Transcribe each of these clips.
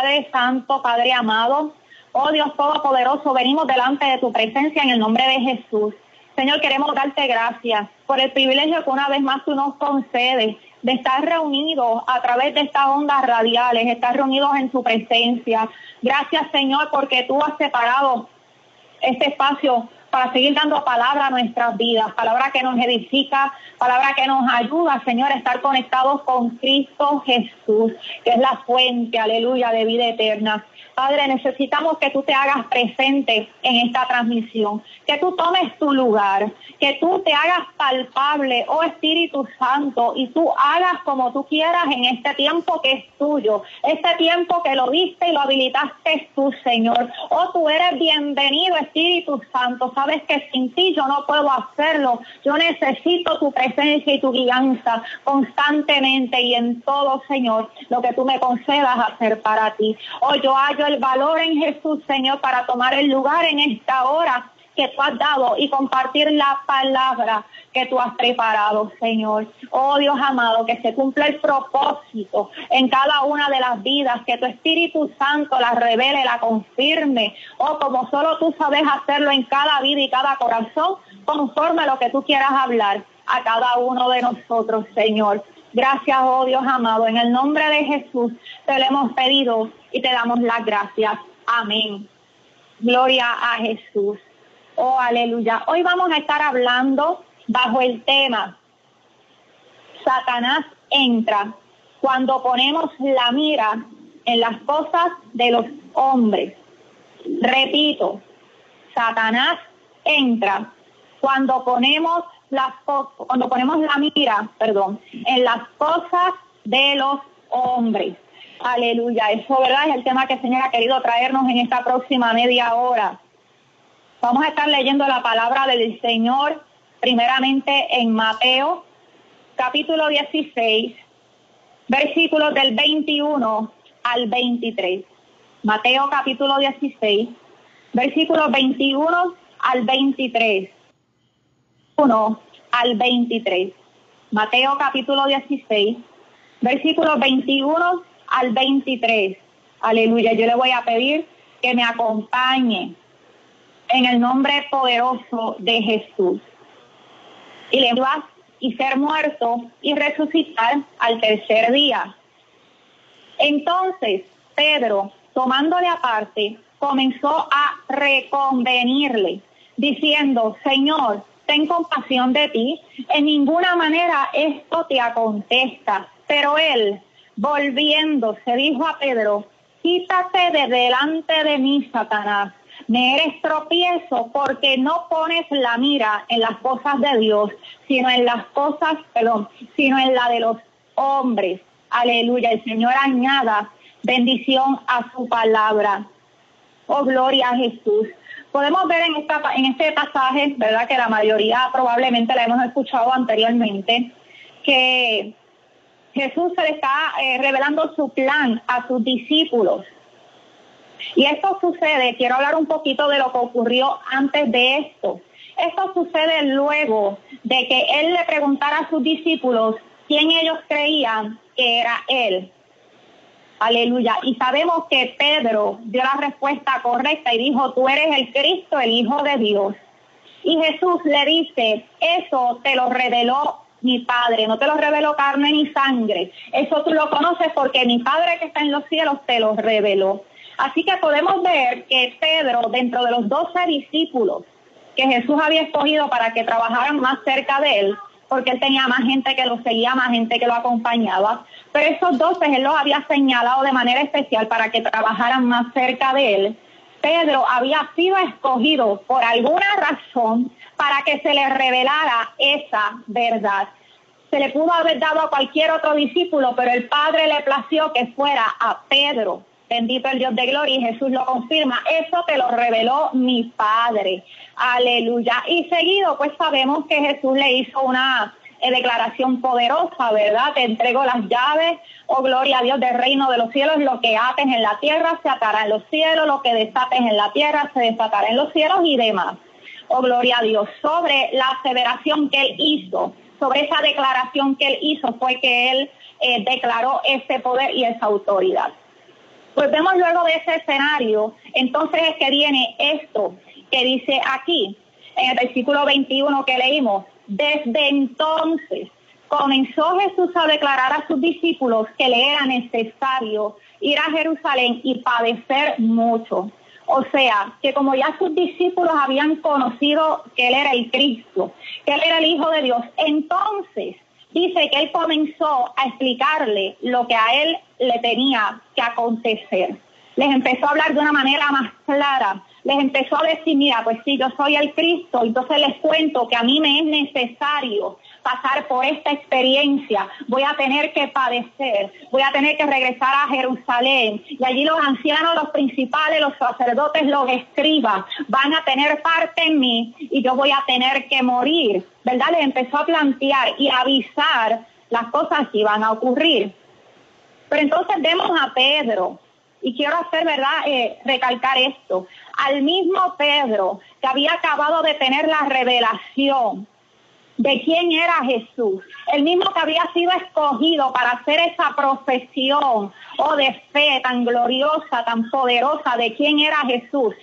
Padre Santo, Padre amado, oh Dios Todopoderoso, venimos delante de tu presencia en el nombre de Jesús. Señor, queremos darte gracias por el privilegio que una vez más tú nos concedes de estar reunidos a través de estas ondas radiales, estar reunidos en su presencia. Gracias, Señor, porque tú has separado este espacio para seguir dando palabra a nuestras vidas, palabra que nos edifica, palabra que nos ayuda, Señor, a estar conectados con Cristo Jesús, que es la fuente, aleluya, de vida eterna. Padre, necesitamos que tú te hagas presente en esta transmisión, que tú tomes tu lugar, que tú te hagas palpable, oh Espíritu Santo, y tú hagas como tú quieras en este tiempo que es tuyo, este tiempo que lo diste y lo habilitaste tú, Señor. Oh, tú eres bienvenido, Espíritu Santo. Sabes que sin ti yo no puedo hacerlo. Yo necesito tu presencia y tu guianza constantemente y en todo, Señor, lo que tú me concedas hacer para ti. Oh, yo hallo el valor en Jesús, Señor, para tomar el lugar en esta hora que tú has dado y compartir la palabra que tú has preparado, Señor. Oh Dios amado, que se cumpla el propósito en cada una de las vidas, que tu Espíritu Santo la revele, la confirme, oh como solo tú sabes hacerlo en cada vida y cada corazón, conforme a lo que tú quieras hablar a cada uno de nosotros, Señor. Gracias, oh Dios amado. En el nombre de Jesús te lo hemos pedido y te damos las gracias. Amén. Gloria a Jesús. Oh, aleluya. Hoy vamos a estar hablando bajo el tema Satanás entra cuando ponemos la mira en las cosas de los hombres. Repito, Satanás entra cuando ponemos las cuando ponemos la mira, perdón, en las cosas de los hombres. Aleluya. Eso, ¿verdad? Es el tema que el Señor ha querido traernos en esta próxima media hora. Vamos a estar leyendo la palabra del Señor primeramente en Mateo capítulo 16, versículos del 21 al 23. Mateo capítulo 16, versículos 21 al 23. 1 al 23. Mateo capítulo 16, versículos 21 al 23. Aleluya. Yo le voy a pedir que me acompañe en el nombre poderoso de Jesús. Y le vas y ser muerto y resucitar al tercer día. Entonces Pedro, tomándole aparte, comenzó a reconvenirle, diciendo, Señor, ten compasión de ti, en ninguna manera esto te acontesta. Pero él, volviéndose, dijo a Pedro, quítate de delante de mí, Satanás. Me eres tropiezo porque no pones la mira en las cosas de Dios, sino en las cosas, perdón, sino en la de los hombres. Aleluya. El Señor añada bendición a su palabra. Oh, gloria a Jesús. Podemos ver en, esta, en este pasaje, ¿verdad? Que la mayoría probablemente la hemos escuchado anteriormente, que Jesús se le está eh, revelando su plan a sus discípulos. Y esto sucede, quiero hablar un poquito de lo que ocurrió antes de esto. Esto sucede luego de que él le preguntara a sus discípulos quién ellos creían que era él. Aleluya. Y sabemos que Pedro dio la respuesta correcta y dijo, tú eres el Cristo, el Hijo de Dios. Y Jesús le dice, eso te lo reveló mi Padre, no te lo reveló carne ni sangre. Eso tú lo conoces porque mi Padre que está en los cielos te lo reveló. Así que podemos ver que Pedro, dentro de los doce discípulos que Jesús había escogido para que trabajaran más cerca de él, porque él tenía más gente que lo seguía, más gente que lo acompañaba. Pero esos doce él los había señalado de manera especial para que trabajaran más cerca de él. Pedro había sido escogido por alguna razón para que se le revelara esa verdad. Se le pudo haber dado a cualquier otro discípulo, pero el Padre le plació que fuera a Pedro. Bendito el Dios de gloria y Jesús lo confirma. Eso te lo reveló mi Padre. Aleluya. Y seguido, pues sabemos que Jesús le hizo una eh, declaración poderosa, ¿verdad? Te entrego las llaves, oh gloria a Dios del reino de los cielos, lo que ates en la tierra se atará en los cielos, lo que desates en la tierra se desatará en los cielos y demás. Oh gloria a Dios. Sobre la aseveración que él hizo, sobre esa declaración que él hizo fue que él eh, declaró ese poder y esa autoridad. Pues vemos luego de ese escenario, entonces es que viene esto que dice aquí, en el versículo 21 que leímos, desde entonces comenzó Jesús a declarar a sus discípulos que le era necesario ir a Jerusalén y padecer mucho. O sea, que como ya sus discípulos habían conocido que Él era el Cristo, que Él era el Hijo de Dios, entonces dice que Él comenzó a explicarle lo que a Él le tenía que acontecer. Les empezó a hablar de una manera más clara les empezó a decir, mira, pues sí, yo soy el Cristo, entonces les cuento que a mí me es necesario pasar por esta experiencia, voy a tener que padecer, voy a tener que regresar a Jerusalén y allí los ancianos, los principales, los sacerdotes, los escribas van a tener parte en mí y yo voy a tener que morir, ¿verdad? Les empezó a plantear y avisar las cosas que iban a ocurrir. Pero entonces vemos a Pedro, y quiero hacer, ¿verdad?, eh, recalcar esto. Al mismo Pedro, que había acabado de tener la revelación de quién era Jesús, el mismo que había sido escogido para hacer esa profesión o oh, de fe tan gloriosa, tan poderosa de quién era Jesús.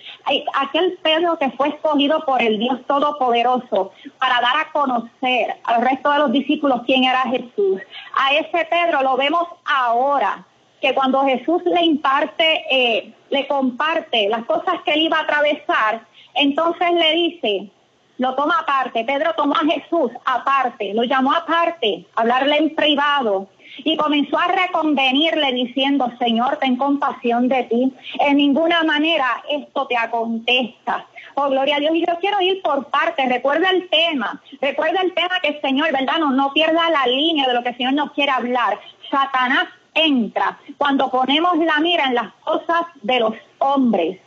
Aquel Pedro que fue escogido por el Dios Todopoderoso para dar a conocer al resto de los discípulos quién era Jesús. A ese Pedro lo vemos ahora que cuando Jesús le imparte, eh, le comparte las cosas que él iba a atravesar, entonces le dice, lo toma aparte, Pedro tomó a Jesús aparte, lo llamó aparte, hablarle en privado, y comenzó a reconvenirle diciendo, Señor, ten compasión de ti. En ninguna manera esto te acontezca. Oh, gloria a Dios. Y yo quiero ir por partes. Recuerda el tema. Recuerda el tema que el Señor, ¿verdad? No, no pierda la línea de lo que el Señor nos quiere hablar. Satanás entra cuando ponemos la mira en las cosas de los hombres.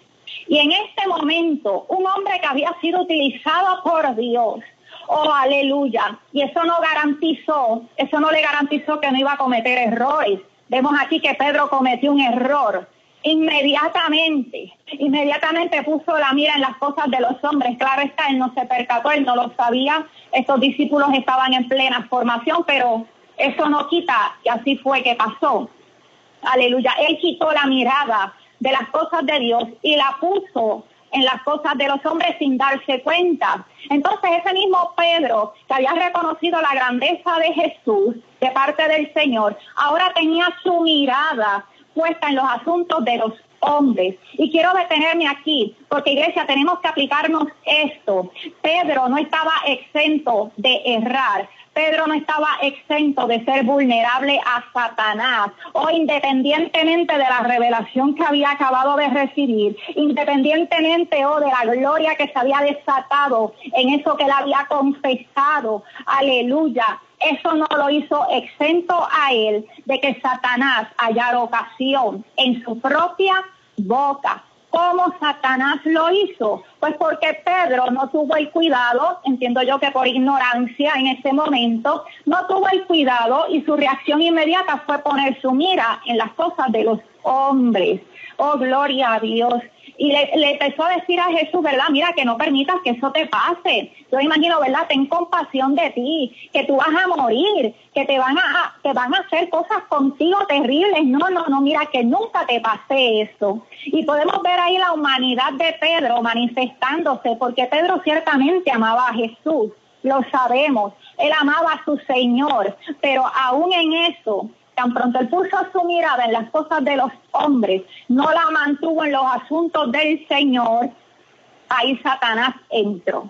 Y en este momento, un hombre que había sido utilizado por Dios, oh aleluya, y eso no garantizó, eso no le garantizó que no iba a cometer errores. Vemos aquí que Pedro cometió un error. Inmediatamente, inmediatamente puso la mira en las cosas de los hombres. Claro está, él no se percató, él no lo sabía. Estos discípulos estaban en plena formación, pero eso no quita que así fue que pasó. Aleluya. Él quitó la mirada de las cosas de Dios y la puso en las cosas de los hombres sin darse cuenta. Entonces ese mismo Pedro, que había reconocido la grandeza de Jesús de parte del Señor, ahora tenía su mirada puesta en los asuntos de los hombres. Y quiero detenerme aquí, porque iglesia, tenemos que aplicarnos esto. Pedro no estaba exento de errar. Pedro no estaba exento de ser vulnerable a Satanás o independientemente de la revelación que había acabado de recibir, independientemente o de la gloria que se había desatado en eso que él había confesado, aleluya, eso no lo hizo exento a él de que Satanás hallara ocasión en su propia boca ¿Cómo Satanás lo hizo? Pues porque Pedro no tuvo el cuidado, entiendo yo que por ignorancia en ese momento, no tuvo el cuidado y su reacción inmediata fue poner su mira en las cosas de los hombres. Oh, gloria a Dios y le, empezó a decir a Jesús, ¿verdad? Mira, que no permitas que eso te pase. Yo imagino, ¿verdad? Ten compasión de ti, que tú vas a morir, que te van a, te van a hacer cosas contigo terribles. No, no, no, mira, que nunca te pase eso. Y podemos ver ahí la humanidad de Pedro porque Pedro ciertamente amaba a Jesús, lo sabemos. Él amaba a su Señor, pero aún en eso, tan pronto él puso su mirada en las cosas de los hombres, no la mantuvo en los asuntos del Señor, ahí Satanás entró.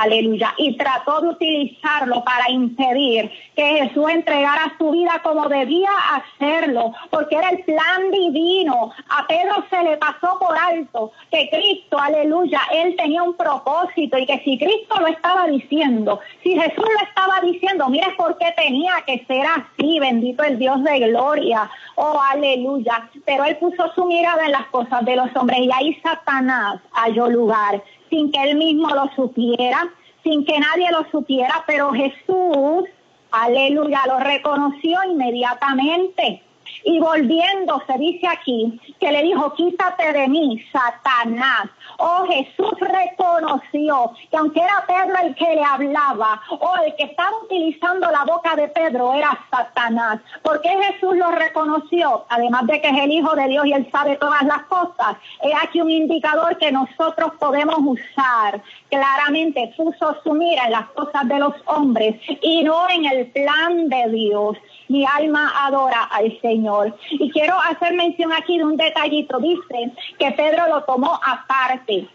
Aleluya. Y trató de utilizarlo para impedir que Jesús entregara su vida como debía hacerlo, porque era el plan divino. A Pedro se le pasó por alto que Cristo, aleluya, él tenía un propósito y que si Cristo lo estaba diciendo, si Jesús lo estaba diciendo, mire por qué tenía que ser así, bendito el Dios de gloria. Oh, aleluya. Pero él puso su mirada en las cosas de los hombres y ahí Satanás halló lugar sin que él mismo lo supiera, sin que nadie lo supiera, pero Jesús, aleluya, lo reconoció inmediatamente. Y volviéndose, dice aquí, que le dijo, quítate de mí, Satanás. Oh, Jesús reconoció que aunque era Pedro el que le hablaba, o el que estaba utilizando la boca de Pedro era Satanás. ¿Por qué Jesús lo reconoció? Además de que es el Hijo de Dios y él sabe todas las cosas. Es aquí un indicador que nosotros podemos usar. Claramente puso su mira en las cosas de los hombres y no en el plan de Dios. Mi alma adora al Señor. Y quiero hacer mención aquí de un detallito. Dice que Pedro lo tomó aparte.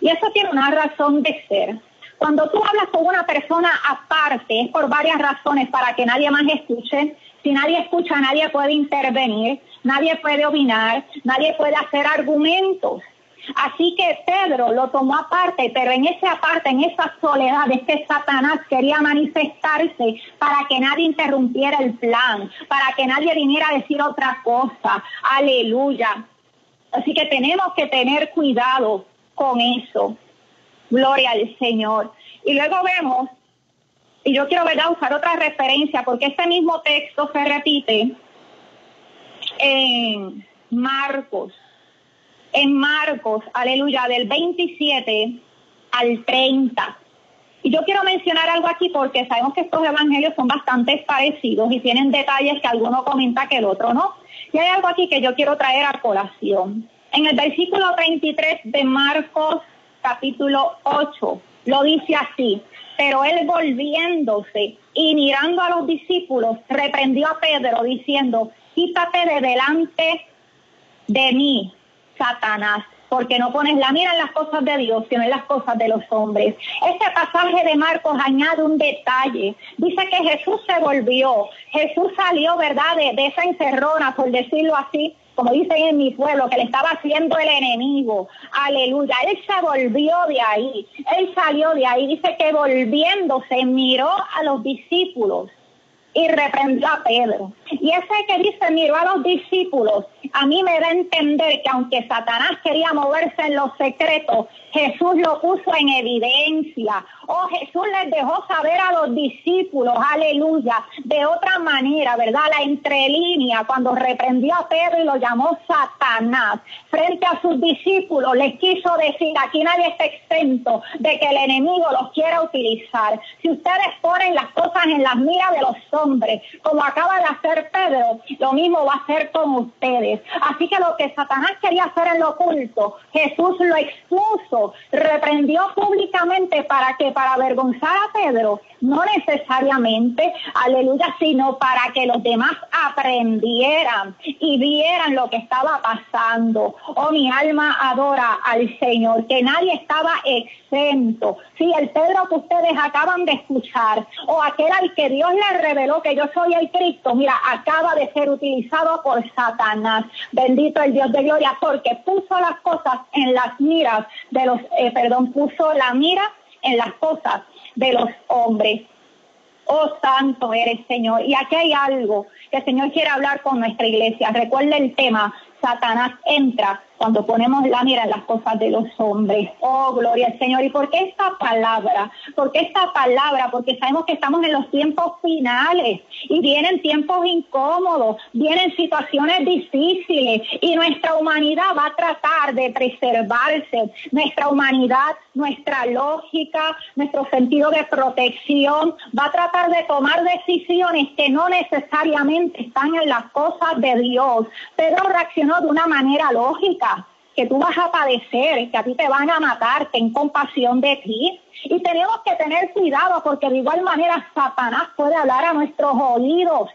Y eso tiene una razón de ser. Cuando tú hablas con una persona aparte, es por varias razones, para que nadie más escuche. Si nadie escucha, nadie puede intervenir, nadie puede opinar, nadie puede hacer argumentos. Así que Pedro lo tomó aparte, pero en esa aparte, en esa soledad, este Satanás quería manifestarse para que nadie interrumpiera el plan, para que nadie viniera a decir otra cosa. Aleluya. Así que tenemos que tener cuidado con eso. Gloria al Señor. Y luego vemos, y yo quiero ¿verdad? usar otra referencia, porque este mismo texto se repite en Marcos en Marcos, aleluya, del 27 al 30. Y yo quiero mencionar algo aquí porque sabemos que estos evangelios son bastante parecidos y tienen detalles que alguno comenta que el otro no. Y hay algo aquí que yo quiero traer a colación. En el versículo 33 de Marcos capítulo 8 lo dice así, pero él volviéndose y mirando a los discípulos, reprendió a Pedro diciendo, quítate de delante de mí, Satanás, porque no pones la mira en las cosas de Dios, sino en las cosas de los hombres. Este pasaje de Marcos añade un detalle. Dice que Jesús se volvió, Jesús salió, ¿verdad?, de, esa encerrona, por decirlo así, como dicen en mi pueblo, que le estaba haciendo el enemigo. Aleluya. Él se volvió de ahí. Él salió de ahí. Dice que volviéndose miró a los discípulos y reprendió a Pedro. Y ese que dice miró a los discípulos a mí me da a entender que aunque Satanás quería moverse en los secretos, Jesús lo puso en evidencia. Oh, Jesús les dejó saber a los discípulos, aleluya, de otra manera, ¿verdad? La entrelínea, cuando reprendió a Pedro y lo llamó Satanás, frente a sus discípulos, les quiso decir, aquí nadie está exento de que el enemigo los quiera utilizar. Si ustedes ponen las cosas en las miras de los hombres, como acaba de hacer Pedro, lo mismo va a hacer con ustedes. Así que lo que Satanás quería hacer en lo oculto, Jesús lo expuso, reprendió públicamente para que, para avergonzar a Pedro, no necesariamente, aleluya, sino para que los demás aprendieran y vieran lo que estaba pasando. Oh, mi alma adora al Señor, que nadie estaba exento. Sí, el Pedro que ustedes acaban de escuchar, o aquel al que Dios le reveló que yo soy el Cristo, mira, acaba de ser utilizado por Satanás. Bendito el Dios de gloria, porque puso las cosas en las miras de los, eh, perdón, puso la mira en las cosas de los hombres. Oh santo eres Señor. Y aquí hay algo que el Señor quiere hablar con nuestra iglesia. Recuerda el tema, Satanás entra cuando ponemos la mira en las cosas de los hombres. Oh, gloria al Señor. ¿Y por qué esta palabra? ¿Por qué esta palabra? Porque sabemos que estamos en los tiempos finales y vienen tiempos incómodos, vienen situaciones difíciles y nuestra humanidad va a tratar de preservarse. Nuestra humanidad, nuestra lógica, nuestro sentido de protección va a tratar de tomar decisiones que no necesariamente están en las cosas de Dios. Pedro reaccionó de una manera lógica que tú vas a padecer, que a ti te van a matar, ten compasión de ti. Y tenemos que tener cuidado porque de igual manera Satanás puede hablar a nuestros oídos.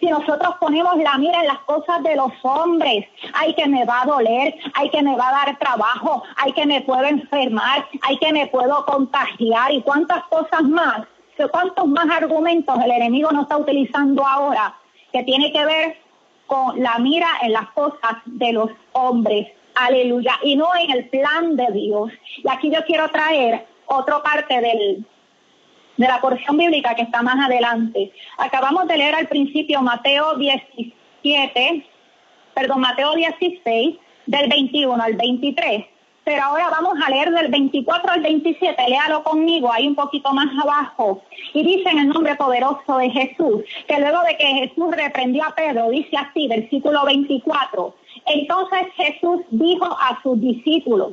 Si nosotros ponemos la mira en las cosas de los hombres, hay que me va a doler, hay que me va a dar trabajo, hay que me puedo enfermar, hay que me puedo contagiar y cuántas cosas más, cuántos más argumentos el enemigo no está utilizando ahora que tiene que ver con la mira en las cosas de los hombres. Aleluya. Y no en el plan de Dios. Y aquí yo quiero traer otra parte del, de la porción bíblica que está más adelante. Acabamos de leer al principio Mateo 17, perdón, Mateo 16, del 21 al 23. Pero ahora vamos a leer del 24 al 27, léalo conmigo, ahí un poquito más abajo. Y dice en el nombre poderoso de Jesús, que luego de que Jesús reprendió a Pedro, dice así, versículo 24, entonces Jesús dijo a sus discípulos,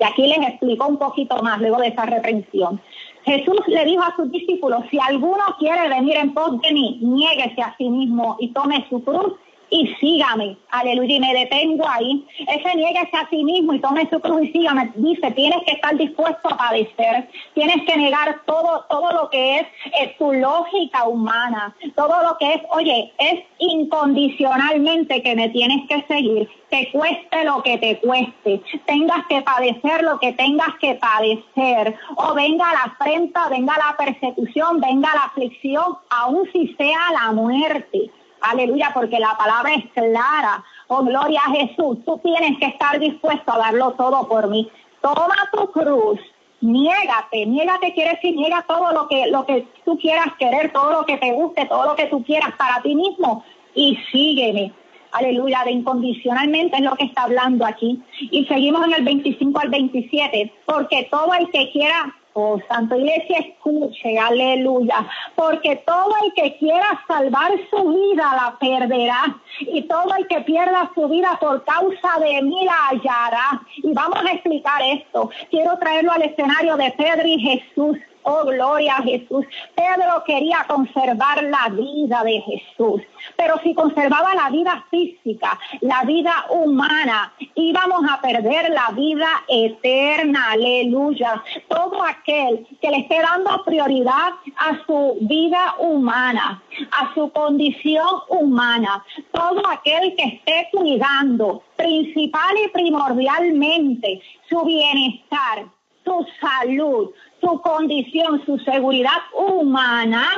y aquí les explico un poquito más luego de esa reprensión. Jesús le dijo a sus discípulos, si alguno quiere venir en pos de mí, niéguese a sí mismo y tome su cruz y sígame. Aleluya. Y me detengo ahí. Ese nieguese a sí mismo y tome su cruz y sígame. Dice, tienes que estar dispuesto a padecer. Tienes que negar todo, todo lo que es, es tu lógica humana. Todo lo que es, oye, es incondicionalmente que me tienes que seguir. Te cueste lo que te cueste. Tengas que padecer lo que tengas que padecer. O venga la afrenta, venga la persecución, venga la aflicción, aun si sea la muerte. Aleluya, porque la palabra es clara. Oh, gloria a Jesús. Tú tienes que estar dispuesto a darlo todo por mí. Toma tu cruz. Niégate, niégate quiere decir niega todo lo que, lo que tú quieras querer, todo lo que te guste, todo lo que tú quieras para ti mismo y sígueme. Aleluya, de incondicionalmente es lo que está hablando aquí. Y seguimos en el 25 al 27, porque todo el que quiera Oh, Santo Iglesia, escuche, aleluya, porque todo el que quiera salvar su vida la perderá y todo el que pierda su vida por causa de mí la hallará. Y vamos a explicar esto. Quiero traerlo al escenario de Pedro y Jesús. Oh, gloria a Jesús. Pedro quería conservar la vida de Jesús. Pero si conservaba la vida física, la vida humana, íbamos a perder la vida eterna. Aleluya. Todo aquel que le esté dando prioridad a su vida humana, a su condición humana, todo aquel que esté cuidando principal y primordialmente su bienestar, su salud, su condición, su seguridad humana,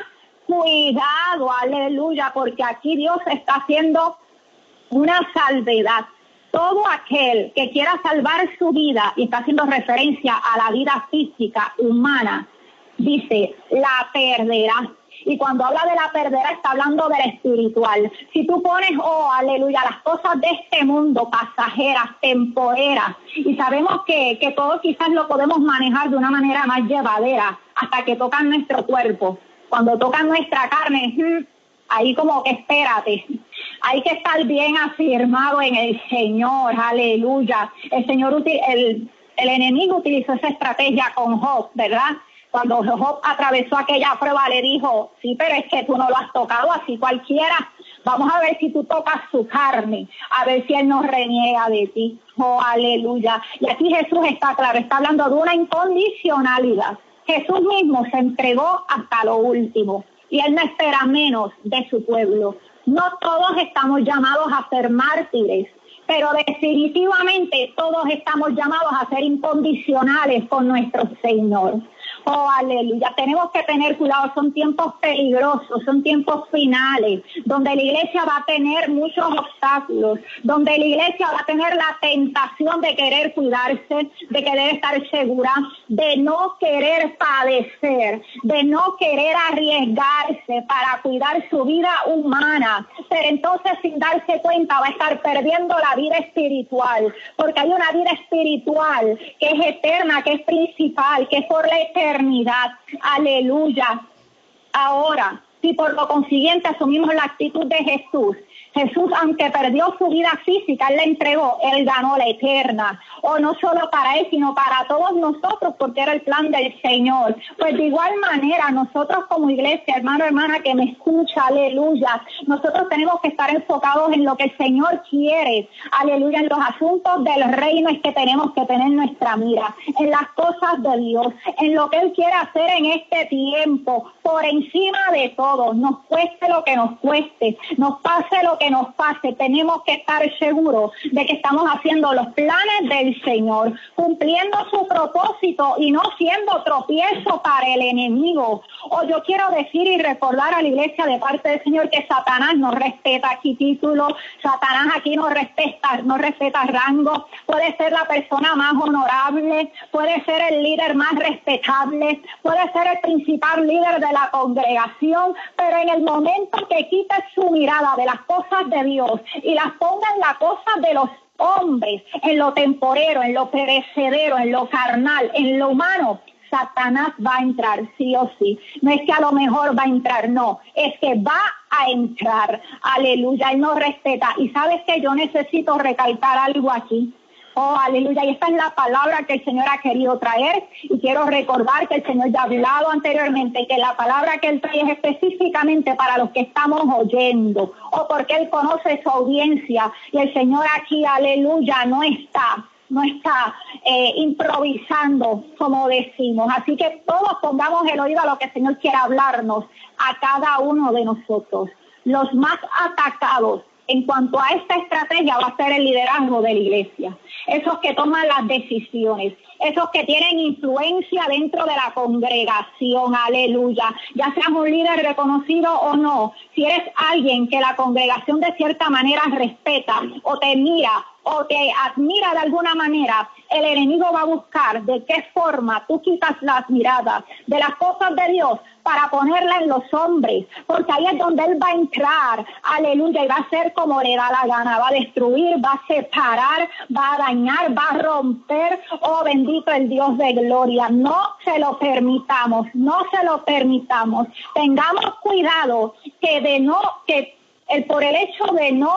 cuidado, aleluya, porque aquí Dios está haciendo una salvedad. Todo aquel que quiera salvar su vida y está haciendo referencia a la vida física humana, dice, la perderá. Y cuando habla de la perdera está hablando del espiritual. Si tú pones, oh, aleluya, las cosas de este mundo, pasajeras, temporeras, y sabemos que, que todo quizás lo podemos manejar de una manera más llevadera hasta que tocan nuestro cuerpo. Cuando tocan nuestra carne, hmm, ahí como que espérate. Hay que estar bien afirmado en el Señor, aleluya. El Señor, el, el enemigo utilizó esa estrategia con Job, ¿verdad? Cuando Job atravesó aquella prueba, le dijo, sí, pero es que tú no lo has tocado así cualquiera. Vamos a ver si tú tocas su carne, a ver si él no reniega de ti. Oh, aleluya. Y aquí Jesús está claro, está hablando de una incondicionalidad. Jesús mismo se entregó hasta lo último y él no espera menos de su pueblo. No todos estamos llamados a ser mártires, pero definitivamente todos estamos llamados a ser incondicionales con nuestro Señor. Oh, aleluya. Tenemos que tener cuidado. Son tiempos peligrosos, son tiempos finales, donde la iglesia va a tener muchos obstáculos, donde la iglesia va a tener la tentación de querer cuidarse, de querer estar segura, de no querer padecer, de no querer arriesgarse para cuidar su vida humana. Pero entonces sin darse cuenta va a estar perdiendo la vida espiritual, porque hay una vida espiritual que es eterna, que es principal, que es por la eternidad Aleluya. Ahora, si por lo consiguiente asumimos la actitud de Jesús, Jesús, aunque perdió su vida física, Él la entregó, Él ganó la eterna. O no solo para Él, sino para todos nosotros, porque era el plan del Señor. Pues de igual manera, nosotros como iglesia, hermano, hermana, que me escucha, aleluya, nosotros tenemos que estar enfocados en lo que el Señor quiere, aleluya, en los asuntos del reino es que tenemos que tener nuestra mira, en las cosas de Dios, en lo que Él quiere hacer en este tiempo, por encima de todo, nos cueste lo que nos cueste, nos pase lo que nos pase, tenemos que estar seguros de que estamos haciendo los planes del Señor, cumpliendo su propósito y no siendo tropiezo para el enemigo. O yo quiero decir y recordar a la iglesia de parte del Señor que Satanás no respeta aquí títulos, Satanás aquí no respeta, no respeta rango, puede ser la persona más honorable, puede ser el líder más respetable, puede ser el principal líder de la congregación, pero en el momento que quita su mirada de las cosas de Dios y las ponga en la cosa de los hombres, en lo temporero, en lo perecedero, en lo carnal, en lo humano, Satanás va a entrar, sí o sí. No es que a lo mejor va a entrar, no, es que va a entrar. Aleluya, Él nos respeta. Y sabes que yo necesito recalcar algo aquí. Oh, aleluya. Y esta es la palabra que el Señor ha querido traer. Y quiero recordar que el Señor ya ha hablado anteriormente que la palabra que Él trae es específicamente para los que estamos oyendo. O porque Él conoce su audiencia. Y el Señor aquí, aleluya, no está no está eh, improvisando, como decimos. Así que todos pongamos el oído a lo que el Señor quiere hablarnos a cada uno de nosotros. Los más atacados en cuanto a esta estrategia va a ser el liderazgo de la iglesia. Esos que toman las decisiones, esos que tienen influencia dentro de la congregación, aleluya. Ya seas un líder reconocido o no, si eres alguien que la congregación de cierta manera respeta o te mira o te admira de alguna manera, el enemigo va a buscar de qué forma tú quitas las miradas de las cosas de Dios para ponerla en los hombres, porque ahí es donde Él va a entrar, aleluya, y va a ser como le da la gana, va a destruir, va a separar, va a dañar, va a romper, oh bendito el Dios de gloria, no se lo permitamos, no se lo permitamos, tengamos cuidado que de no, que el, por el hecho de no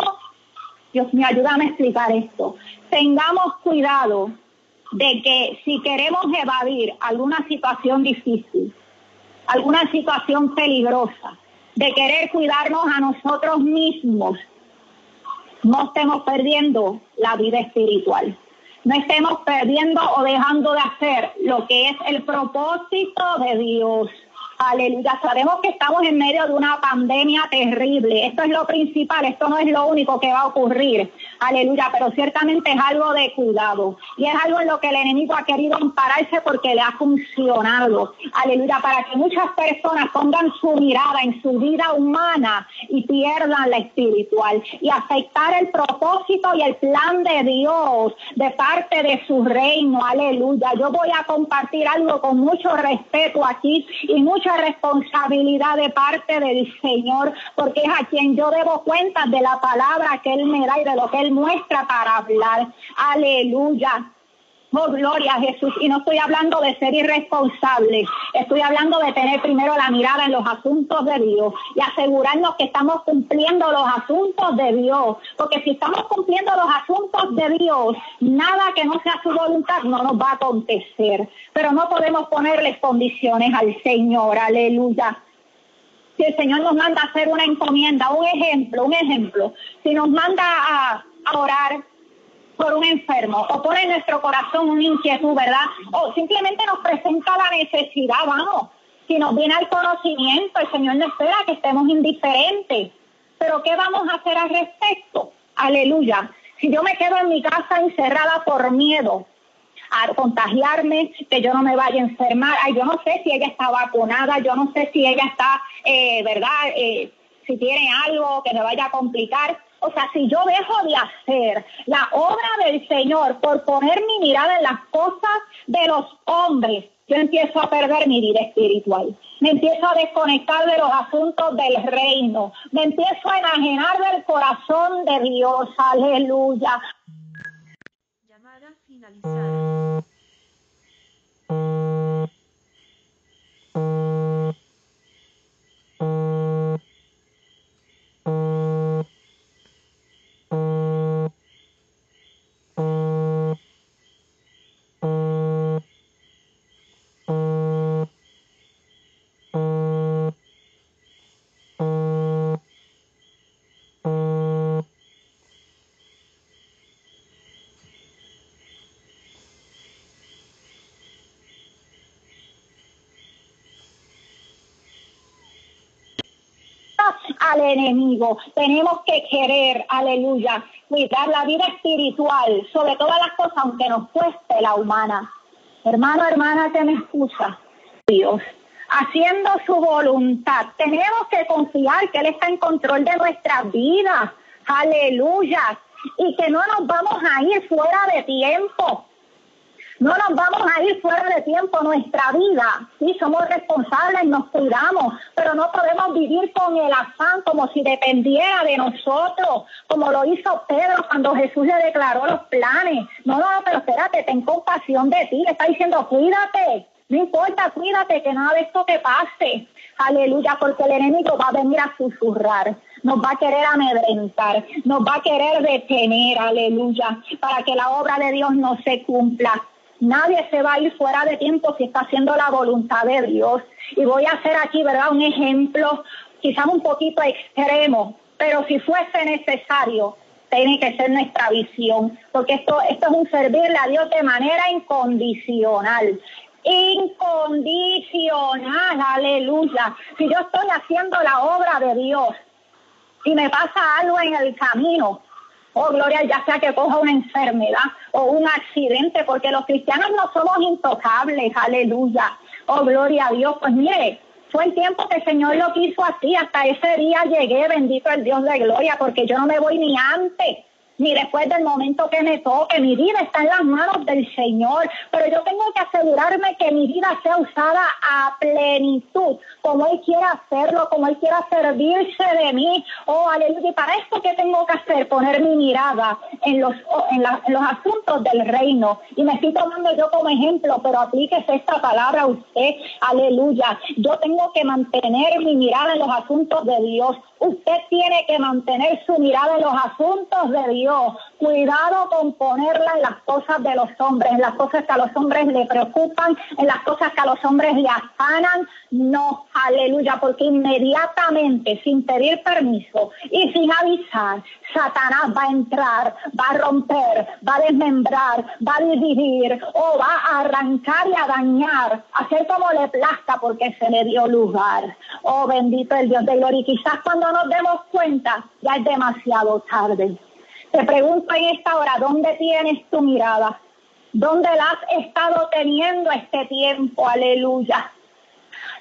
Dios mío, ayúdame a explicar esto. Tengamos cuidado de que si queremos evadir alguna situación difícil, alguna situación peligrosa, de querer cuidarnos a nosotros mismos, no estemos perdiendo la vida espiritual. No estemos perdiendo o dejando de hacer lo que es el propósito de Dios. Aleluya, sabemos que estamos en medio de una pandemia terrible. Esto es lo principal, esto no es lo único que va a ocurrir. Aleluya, pero ciertamente es algo de cuidado. Y es algo en lo que el enemigo ha querido ampararse porque le ha funcionado. Aleluya, para que muchas personas pongan su mirada en su vida humana y pierdan la espiritual. Y afectar el propósito y el plan de Dios de parte de su reino. Aleluya, yo voy a compartir algo con mucho respeto aquí y mucho responsabilidad de parte del Señor, porque es a quien yo debo cuenta de la palabra que Él me da y de lo que Él muestra para hablar. Aleluya. Oh, gloria a Jesús. Y no estoy hablando de ser irresponsable. Estoy hablando de tener primero la mirada en los asuntos de Dios y asegurarnos que estamos cumpliendo los asuntos de Dios. Porque si estamos cumpliendo los asuntos de Dios, nada que no sea su voluntad no nos va a acontecer. Pero no podemos ponerles condiciones al Señor. Aleluya si el Señor nos manda a hacer una encomienda, un ejemplo, un ejemplo, si nos manda a, a orar por un enfermo o pone en nuestro corazón una inquietud, ¿verdad? O simplemente nos presenta la necesidad, vamos. Si nos viene al conocimiento, el Señor no espera que estemos indiferentes. Pero ¿qué vamos a hacer al respecto? Aleluya. Si yo me quedo en mi casa encerrada por miedo a contagiarme, que yo no me vaya a enfermar, ay, yo no sé si ella está vacunada, yo no sé si ella está, eh, ¿verdad? Eh, si tiene algo que me vaya a complicar. O sea, si yo dejo de hacer la obra del Señor por poner mi mirada en las cosas de los hombres, yo empiezo a perder mi vida espiritual. Me empiezo a desconectar de los asuntos del reino. Me empiezo a enajenar del corazón de Dios. Aleluya. Llamada finalizada. Al enemigo. Tenemos que querer, aleluya, cuidar la vida espiritual, sobre todas las cosas, aunque nos cueste la humana. Hermano, hermana que me escucha, Dios, haciendo su voluntad. Tenemos que confiar que Él está en control de nuestras vidas. Aleluya. Y que no nos vamos a ir fuera de tiempo. No nos vamos a ir fuera de tiempo nuestra vida. Sí, somos responsables, nos cuidamos, pero no podemos vivir con el afán como si dependiera de nosotros, como lo hizo Pedro cuando Jesús le declaró los planes. No, no, pero espérate, ten compasión de ti. Le está diciendo, cuídate. No importa, cuídate que nada de esto te pase. Aleluya, porque el enemigo va a venir a susurrar nos va a querer amedrentar, nos va a querer detener, aleluya, para que la obra de Dios no se cumpla. Nadie se va a ir fuera de tiempo si está haciendo la voluntad de Dios. Y voy a hacer aquí, ¿verdad? Un ejemplo quizás un poquito extremo, pero si fuese necesario, tiene que ser nuestra visión, porque esto, esto es un servirle a Dios de manera incondicional. Incondicional, aleluya. Si yo estoy haciendo la obra de Dios y me pasa algo en el camino, oh gloria, ya sea que coja una enfermedad o un accidente, porque los cristianos no somos intocables, aleluya. Oh gloria a Dios, pues mire, fue el tiempo que el Señor lo quiso así, hasta ese día llegué, bendito el Dios de gloria, porque yo no me voy ni antes ni después del momento que me toque. Mi vida está en las manos del Señor, pero yo tengo que asegurarme que mi vida sea usada a plenitud, como Él quiera hacerlo, como Él quiera servirse de mí. Oh, aleluya. Y para esto, ¿qué tengo que hacer? Poner mi mirada en los, en, los asuntos del reino. Y me estoy tomando yo como ejemplo, pero aplíquese esta palabra a usted. Aleluya. Yo tengo que mantener mi mirada en los asuntos de Dios. Usted tiene que mantener su mirada en los asuntos de Dios Cuidado con ponerla en las cosas de los hombres, en las cosas que a los hombres le preocupan, en las cosas que a los hombres le afanan. No, aleluya, porque inmediatamente, sin pedir permiso y sin avisar, Satanás va a entrar, va a romper, va a desmembrar, va a dividir o va a arrancar y a dañar, hacer como le plazca porque se le dio lugar. Oh, bendito el Dios de gloria. Y quizás cuando nos demos cuenta, ya es demasiado tarde. Te pregunto en esta hora, ¿dónde tienes tu mirada? ¿Dónde la has estado teniendo este tiempo? Aleluya.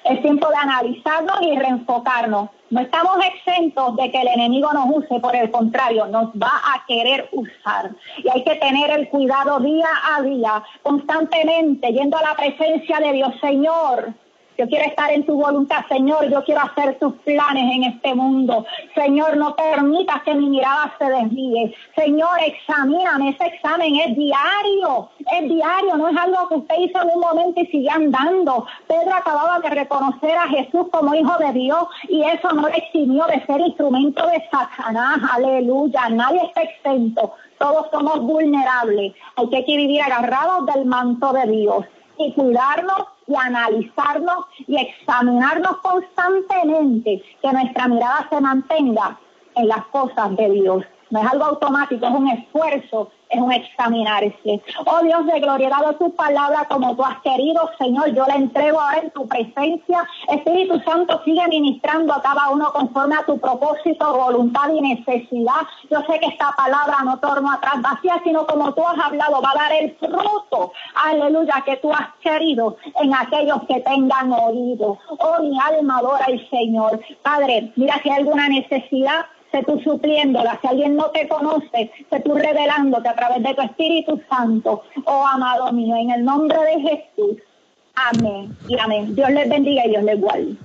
Es tiempo de analizarnos y reenfocarnos. No estamos exentos de que el enemigo nos use, por el contrario, nos va a querer usar. Y hay que tener el cuidado día a día, constantemente, yendo a la presencia de Dios. Señor, yo quiero estar en tu voluntad, Señor. Yo quiero hacer tus planes en este mundo. Señor, no permitas que mi mirada se desvíe. Señor, examíname. Ese examen es diario. Es diario. No es algo que usted hizo en un momento y sigue andando. Pedro acababa de reconocer a Jesús como hijo de Dios y eso no le eximió de ser instrumento de Satanás. Aleluya. Nadie está exento. Todos somos vulnerables. Hay que vivir agarrados del manto de Dios y cuidarnos y analizarnos y examinarnos constantemente, que nuestra mirada se mantenga en las cosas de Dios. No es algo automático, es un esfuerzo es un examinarse. Oh Dios de gloria, dado tu palabra como tú has querido, Señor, yo la entrego ahora en tu presencia. Espíritu Santo, sigue ministrando a cada uno conforme a tu propósito, voluntad y necesidad. Yo sé que esta palabra no torna atrás vacía, sino como tú has hablado, va a dar el fruto, aleluya, que tú has querido en aquellos que tengan oído. Oh, mi alma adora al Señor. Padre, mira si hay alguna necesidad sé tú supliéndola. Si alguien no te conoce, sé tú revelándote a través de tu Espíritu Santo. Oh, amado mío, en el nombre de Jesús. Amén y amén. Dios les bendiga y Dios les guarde.